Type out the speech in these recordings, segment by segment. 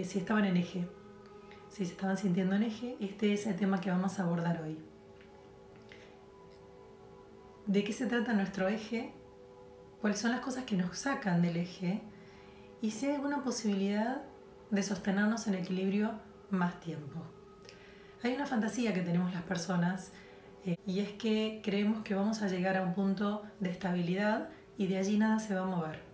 eh, si estaban en eje, si se estaban sintiendo en eje, este es el tema que vamos a abordar hoy. ¿De qué se trata nuestro eje? ¿Cuáles son las cosas que nos sacan del eje? Y si hay alguna posibilidad de sostenernos en equilibrio más tiempo. Hay una fantasía que tenemos las personas eh, y es que creemos que vamos a llegar a un punto de estabilidad y de allí nada se va a mover.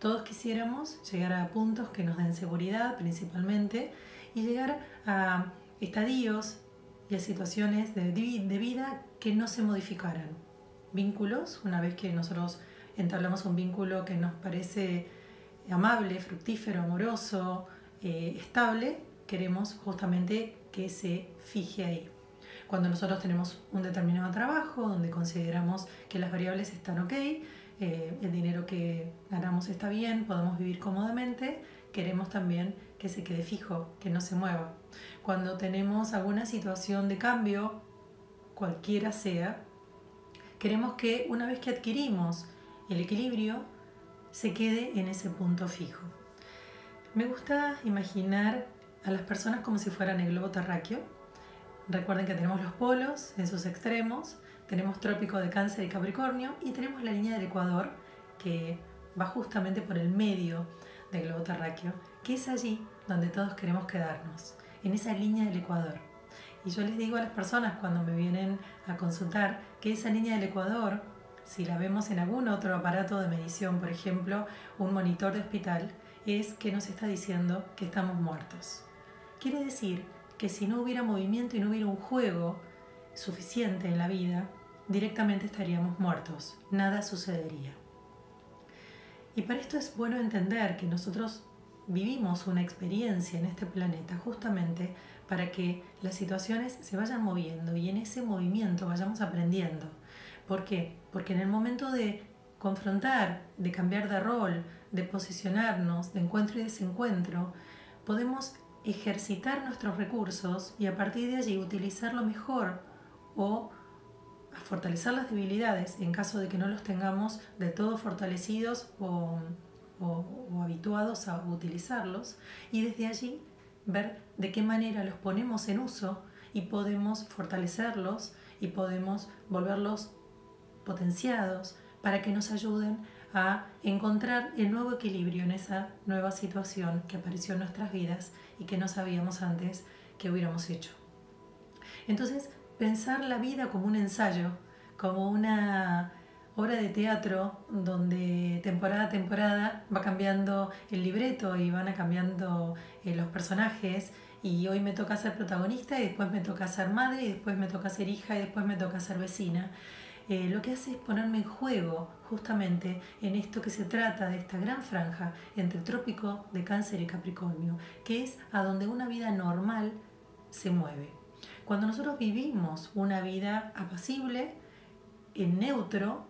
Todos quisiéramos llegar a puntos que nos den seguridad principalmente y llegar a estadios y a situaciones de, vida que no se modificaran. Vínculos, una vez que nosotros entablamos un vínculo que nos parece amable, fructífero, amoroso, eh, estable, queremos justamente que se fije ahí. Cuando nosotros tenemos un determinado trabajo donde consideramos que las variables están ok, eh, el dinero que ganamos está bien, podemos vivir cómodamente, queremos también que se quede fijo, que no se mueva. Cuando tenemos alguna situación de cambio, cualquiera sea, queremos que una vez que adquirimos el equilibrio, se quede en ese punto fijo. Me gusta imaginar a las personas como si fueran el globo terráqueo. Recuerden que tenemos los polos en sus extremos, tenemos trópico de cáncer y capricornio y tenemos la línea del ecuador que va justamente por el medio del globo terráqueo, que es allí donde todos queremos quedarnos, en esa línea del ecuador. Y yo les digo a las personas cuando me vienen a consultar que esa línea del ecuador, si la vemos en algún otro aparato de medición, por ejemplo, un monitor de hospital, es que nos está diciendo que estamos muertos. Quiere decir que si no hubiera movimiento y no hubiera un juego suficiente en la vida, directamente estaríamos muertos, nada sucedería. Y para esto es bueno entender que nosotros vivimos una experiencia en este planeta justamente para que las situaciones se vayan moviendo y en ese movimiento vayamos aprendiendo. ¿Por qué? Porque en el momento de confrontar, de cambiar de rol, de posicionarnos, de encuentro y desencuentro, podemos ejercitar nuestros recursos y a partir de allí utilizarlo mejor o fortalecer las debilidades en caso de que no los tengamos de todo fortalecidos o, habituados a utilizarlos y desde allí ver de qué manera los ponemos en uso y podemos fortalecerlos y podemos volverlos potenciados para que nos ayuden a encontrar el nuevo equilibrio en esa nueva situación que apareció en nuestras vidas y que no sabíamos antes que hubiéramos hecho. Entonces, pensar la vida como un ensayo, como una obra de teatro donde temporada a temporada va cambiando el libreto y van cambiando eh, los personajes y hoy me toca ser protagonista y después me toca ser madre y después me toca ser hija y después me toca ser vecina. Eh, lo que hace es ponerme en juego justamente en esto que se trata de esta gran franja entre el trópico de cáncer y capricornio, que es a donde una vida normal se mueve. Cuando nosotros vivimos una vida apacible, en neutro,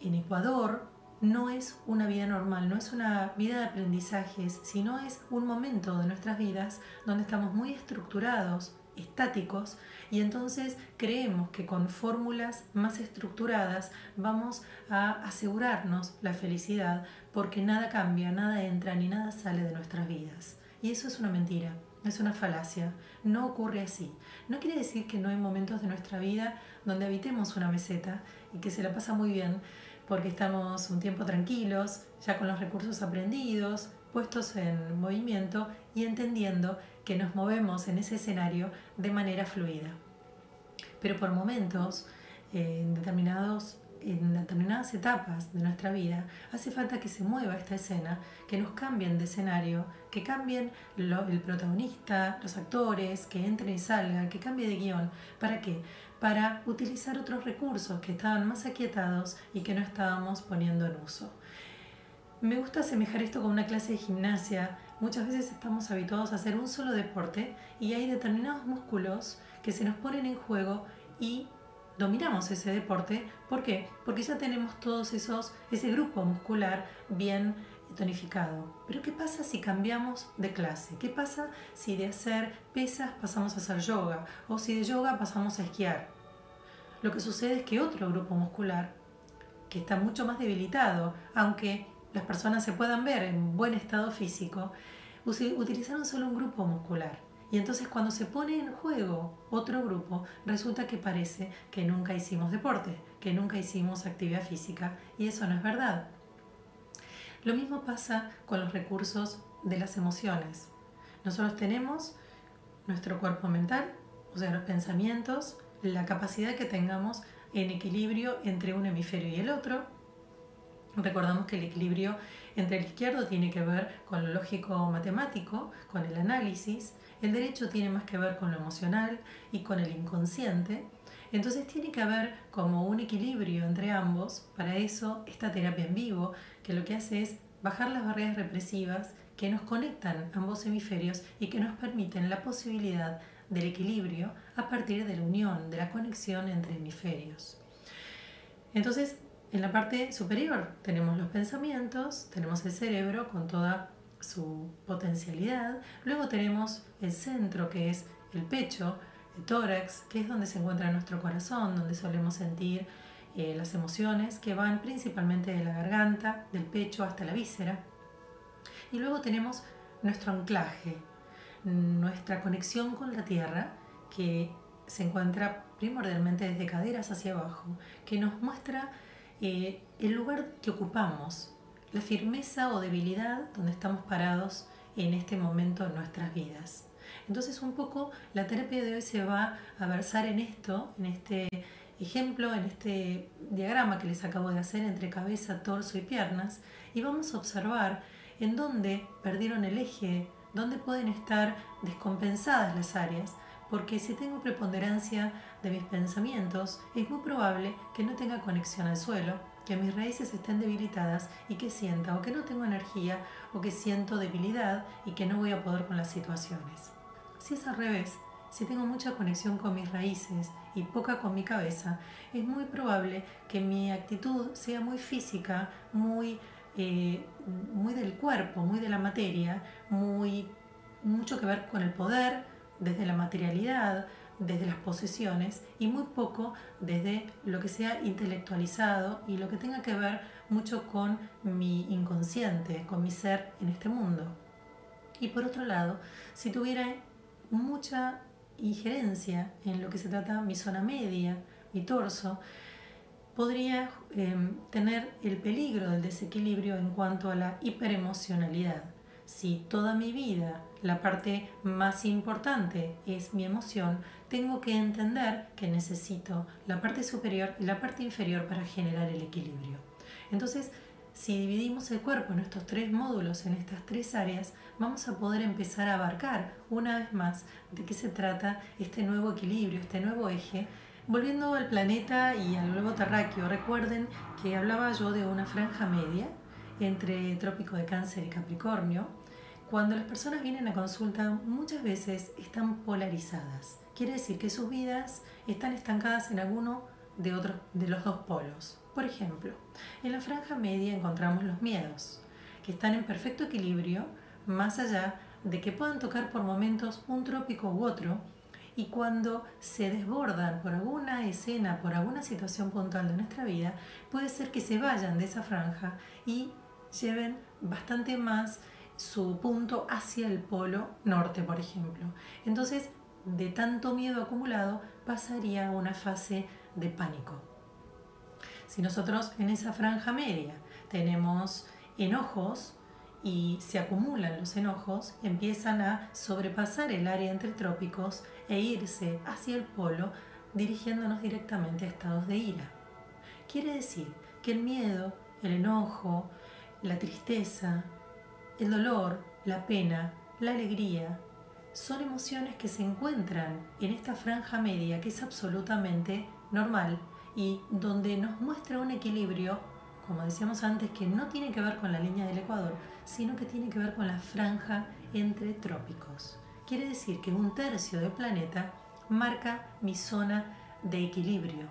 en Ecuador, no es una vida normal, no es una vida de aprendizajes, sino es un momento de nuestras vidas donde estamos muy estructurados, estáticos, y entonces creemos que con fórmulas más estructuradas vamos a asegurarnos la felicidad porque nada cambia, nada entra ni nada sale de nuestras vidas. Y eso es una mentira. Es una falacia, no ocurre así. No quiere decir que no hay momentos de nuestra vida donde habitemos una meseta y que se la pasa muy bien porque estamos un tiempo tranquilos, ya con los recursos aprendidos, puestos en movimiento y entendiendo que nos movemos en ese escenario de manera fluida. Pero por momentos, en determinados en determinadas etapas de nuestra vida hace falta que se mueva esta escena, que nos cambien de escenario, que cambien el protagonista, los actores, que entren y salgan, que cambie de guion. ¿Para qué? Para utilizar otros recursos que estaban más aquietados y que no estábamos poniendo en uso. Me gusta asemejar esto con una clase de gimnasia. Muchas veces estamos habituados a hacer un solo deporte y hay determinados músculos que se nos ponen en juego y dominamos ese deporte. ¿Por qué? Porque ya tenemos todos esos, ese grupo muscular bien tonificado. Pero ¿qué pasa si cambiamos de clase? ¿Qué pasa si de hacer pesas pasamos a hacer yoga? O si de yoga pasamos a esquiar. Lo que sucede es que otro grupo muscular, que está mucho más debilitado, aunque las personas se puedan ver en buen estado físico, utilizaron solo un grupo muscular. Y entonces cuando se pone en juego otro grupo, resulta que parece que nunca hicimos deporte, que nunca hicimos actividad física, y eso no es verdad. Lo mismo pasa con los recursos de las emociones. Nosotros tenemos nuestro cuerpo mental, o sea, los pensamientos, la capacidad que tengamos en equilibrio entre un hemisferio y el otro. Recordamos que el equilibrio entre el izquierdo tiene que ver con lo lógico matemático, con el análisis, el derecho tiene más que ver con lo emocional y con el inconsciente. Entonces tiene que haber como un equilibrio entre ambos. Para eso esta terapia en vivo, que lo que hace es bajar las barreras represivas que nos conectan ambos hemisferios y que nos permiten la posibilidad del equilibrio a partir de la unión, de la conexión entre hemisferios. Entonces, en la parte superior tenemos los pensamientos, tenemos el cerebro con toda su potencialidad, luego tenemos el centro que es el pecho, el tórax, que es donde se encuentra nuestro corazón, donde solemos sentir eh, las emociones que van principalmente de la garganta, del pecho hasta la víscera. Y luego tenemos nuestro anclaje, nuestra conexión con la tierra, que se encuentra primordialmente desde caderas hacia abajo, que nos muestra eh, el lugar que ocupamos, la firmeza o debilidad donde estamos parados en este momento en nuestras vidas. Entonces un poco la terapia de hoy se va a versar en esto, en este ejemplo, en este diagrama que les acabo de hacer entre cabeza, torso y piernas, y vamos a observar en dónde perdieron el eje, dónde pueden estar descompensadas las áreas, porque si tengo preponderancia de mis pensamientos, es muy probable que no tenga conexión al suelo, que mis raíces estén debilitadas y que sienta o que no tengo energía o que siento debilidad y que no voy a poder con las situaciones. Si es al revés, si tengo mucha conexión con mis raíces y poca con mi cabeza, es muy probable que mi actitud sea muy física, muy, eh, muy del cuerpo, muy de la materia, muy mucho que ver con el poder, desde la materialidad, desde las posesiones y muy poco desde lo que sea intelectualizado y lo que tenga que ver mucho con mi inconsciente, con mi ser en este mundo. Y por otro lado, si tuviera mucha injerencia en lo que se trata mi zona media, mi torso, podría em, tener el peligro del desequilibrio en cuanto a la hiperemocionalidad. Si toda mi vida la parte más importante es mi emoción, tengo que entender que necesito la parte superior y la parte inferior para generar el equilibrio. Entonces, si dividimos el cuerpo en estos tres módulos, en estas tres áreas, vamos a poder empezar a abarcar una vez más de qué se trata este nuevo equilibrio, este nuevo eje. Volviendo al planeta y al globo terráqueo, recuerden que hablaba yo de una franja media entre trópico de cáncer y capricornio. Cuando las personas vienen a consulta muchas veces están polarizadas. Quiere decir que sus vidas están estancadas en alguno de, otros, de los dos polos. Por ejemplo, en la franja media encontramos los miedos, que están en perfecto equilibrio, más allá de que puedan tocar por momentos un trópico u otro, y cuando se desbordan por alguna escena, por alguna situación puntual de nuestra vida, puede ser que se vayan de esa franja y lleven bastante más su punto hacia el polo norte, por ejemplo. Entonces, de tanto miedo acumulado, pasaría a una fase de pánico. Si nosotros en esa franja media tenemos enojos y se acumulan los enojos, empiezan a sobrepasar el área entre trópicos e irse hacia el polo dirigiéndonos directamente a estados de ira. Quiere decir que el miedo, el enojo, la tristeza, el dolor, la pena, la alegría, son emociones que se encuentran en esta franja media que es absolutamente normal y donde nos muestra un equilibrio, como decíamos antes, que no tiene que ver con la línea del Ecuador, sino que tiene que ver con la franja entre trópicos. Quiere decir que un tercio del planeta marca mi zona de equilibrio.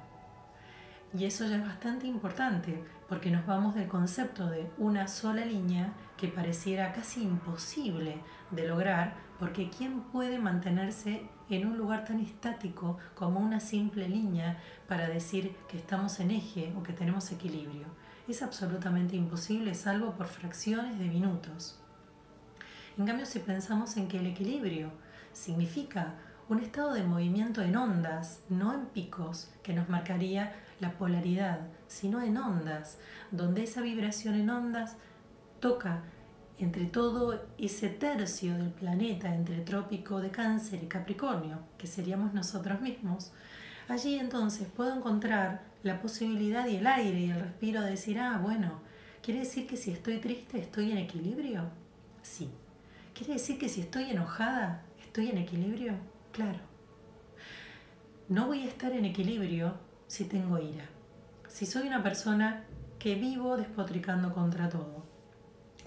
Y eso ya es bastante importante porque nos vamos del concepto de una sola línea que pareciera casi imposible de lograr porque ¿quién puede mantenerse en un lugar tan estático como una simple línea para decir que estamos en eje o que tenemos equilibrio. Es absolutamente imposible salvo por fracciones de minutos. En cambio, si pensamos en que el equilibrio significa un estado de movimiento en ondas, no en picos, que nos marcaría la polaridad, sino en ondas, donde esa vibración en ondas toca entre todo ese tercio del planeta, entre trópico de cáncer y capricornio, que seríamos nosotros mismos, allí entonces puedo encontrar la posibilidad y el aire y el respiro de decir, ah, bueno, ¿quiere decir que si estoy triste estoy en equilibrio? Sí. ¿Quiere decir que si estoy enojada estoy en equilibrio? Claro. No voy a estar en equilibrio si tengo ira. Si soy una persona que vivo despotricando contra todo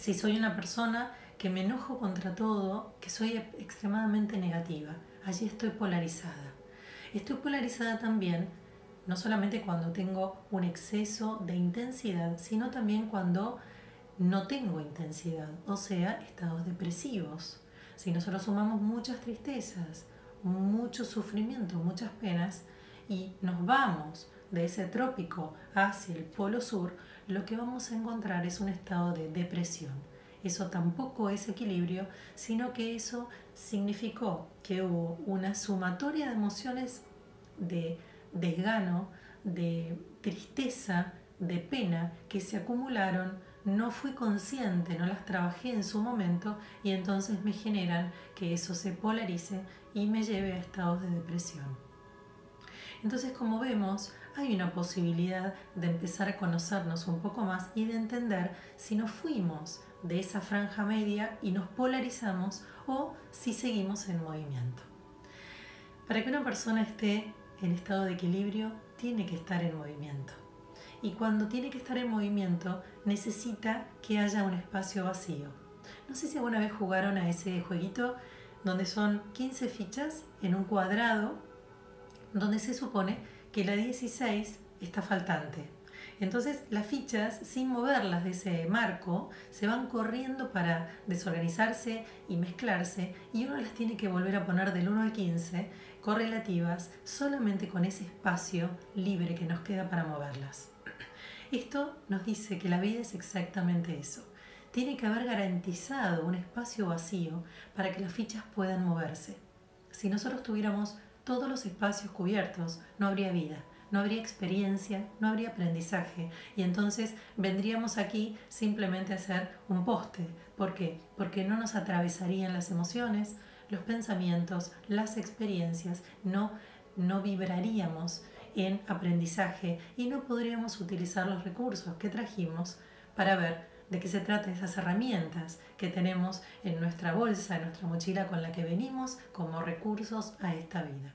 si soy una persona que me enojo contra todo, que soy extremadamente negativa, allí estoy polarizada. Estoy polarizada también, no solamente cuando tengo un exceso de intensidad, sino también cuando no tengo intensidad, o sea, estados depresivos. Si nosotros sumamos muchas tristezas, mucho sufrimiento, muchas penas, y nos vamos de ese trópico hacia el polo sur, lo que vamos a encontrar es un estado de depresión. Eso tampoco es equilibrio, sino que eso significó que hubo una sumatoria de emociones de desgano, de tristeza, de pena que se acumularon, no fui consciente, no las trabajé en su momento y entonces me generan que eso se polarice y me lleve a estados de depresión. Entonces, como vemos, hay una posibilidad de empezar a conocernos un poco más y de entender si nos fuimos de esa franja media y nos polarizamos o si seguimos en movimiento. Para que una persona esté en estado de equilibrio, tiene que estar en movimiento. Y cuando tiene que estar en movimiento, necesita que haya un espacio vacío. No sé si alguna vez jugaron a ese jueguito donde son 15 fichas en un cuadrado, donde se supone que la 16 está faltante. Entonces las fichas, sin moverlas de ese marco, se van corriendo para desorganizarse y mezclarse y uno las tiene que volver a poner del 1 al 15 correlativas solamente con ese espacio libre que nos queda para moverlas. Esto nos dice que la vida es exactamente eso. Tiene que haber garantizado un espacio vacío para que las fichas puedan moverse. Si nosotros tuviéramos todos los espacios cubiertos, no habría vida, no habría experiencia, no habría aprendizaje. Y entonces vendríamos aquí simplemente a hacer un poste. ¿Por qué? Porque no nos atravesarían las emociones, los pensamientos, las experiencias, no, no vibraríamos en aprendizaje y no podríamos utilizar los recursos que trajimos para ver de qué se trata esas herramientas que tenemos en nuestra bolsa, en nuestra mochila con la que venimos como recursos a esta vida.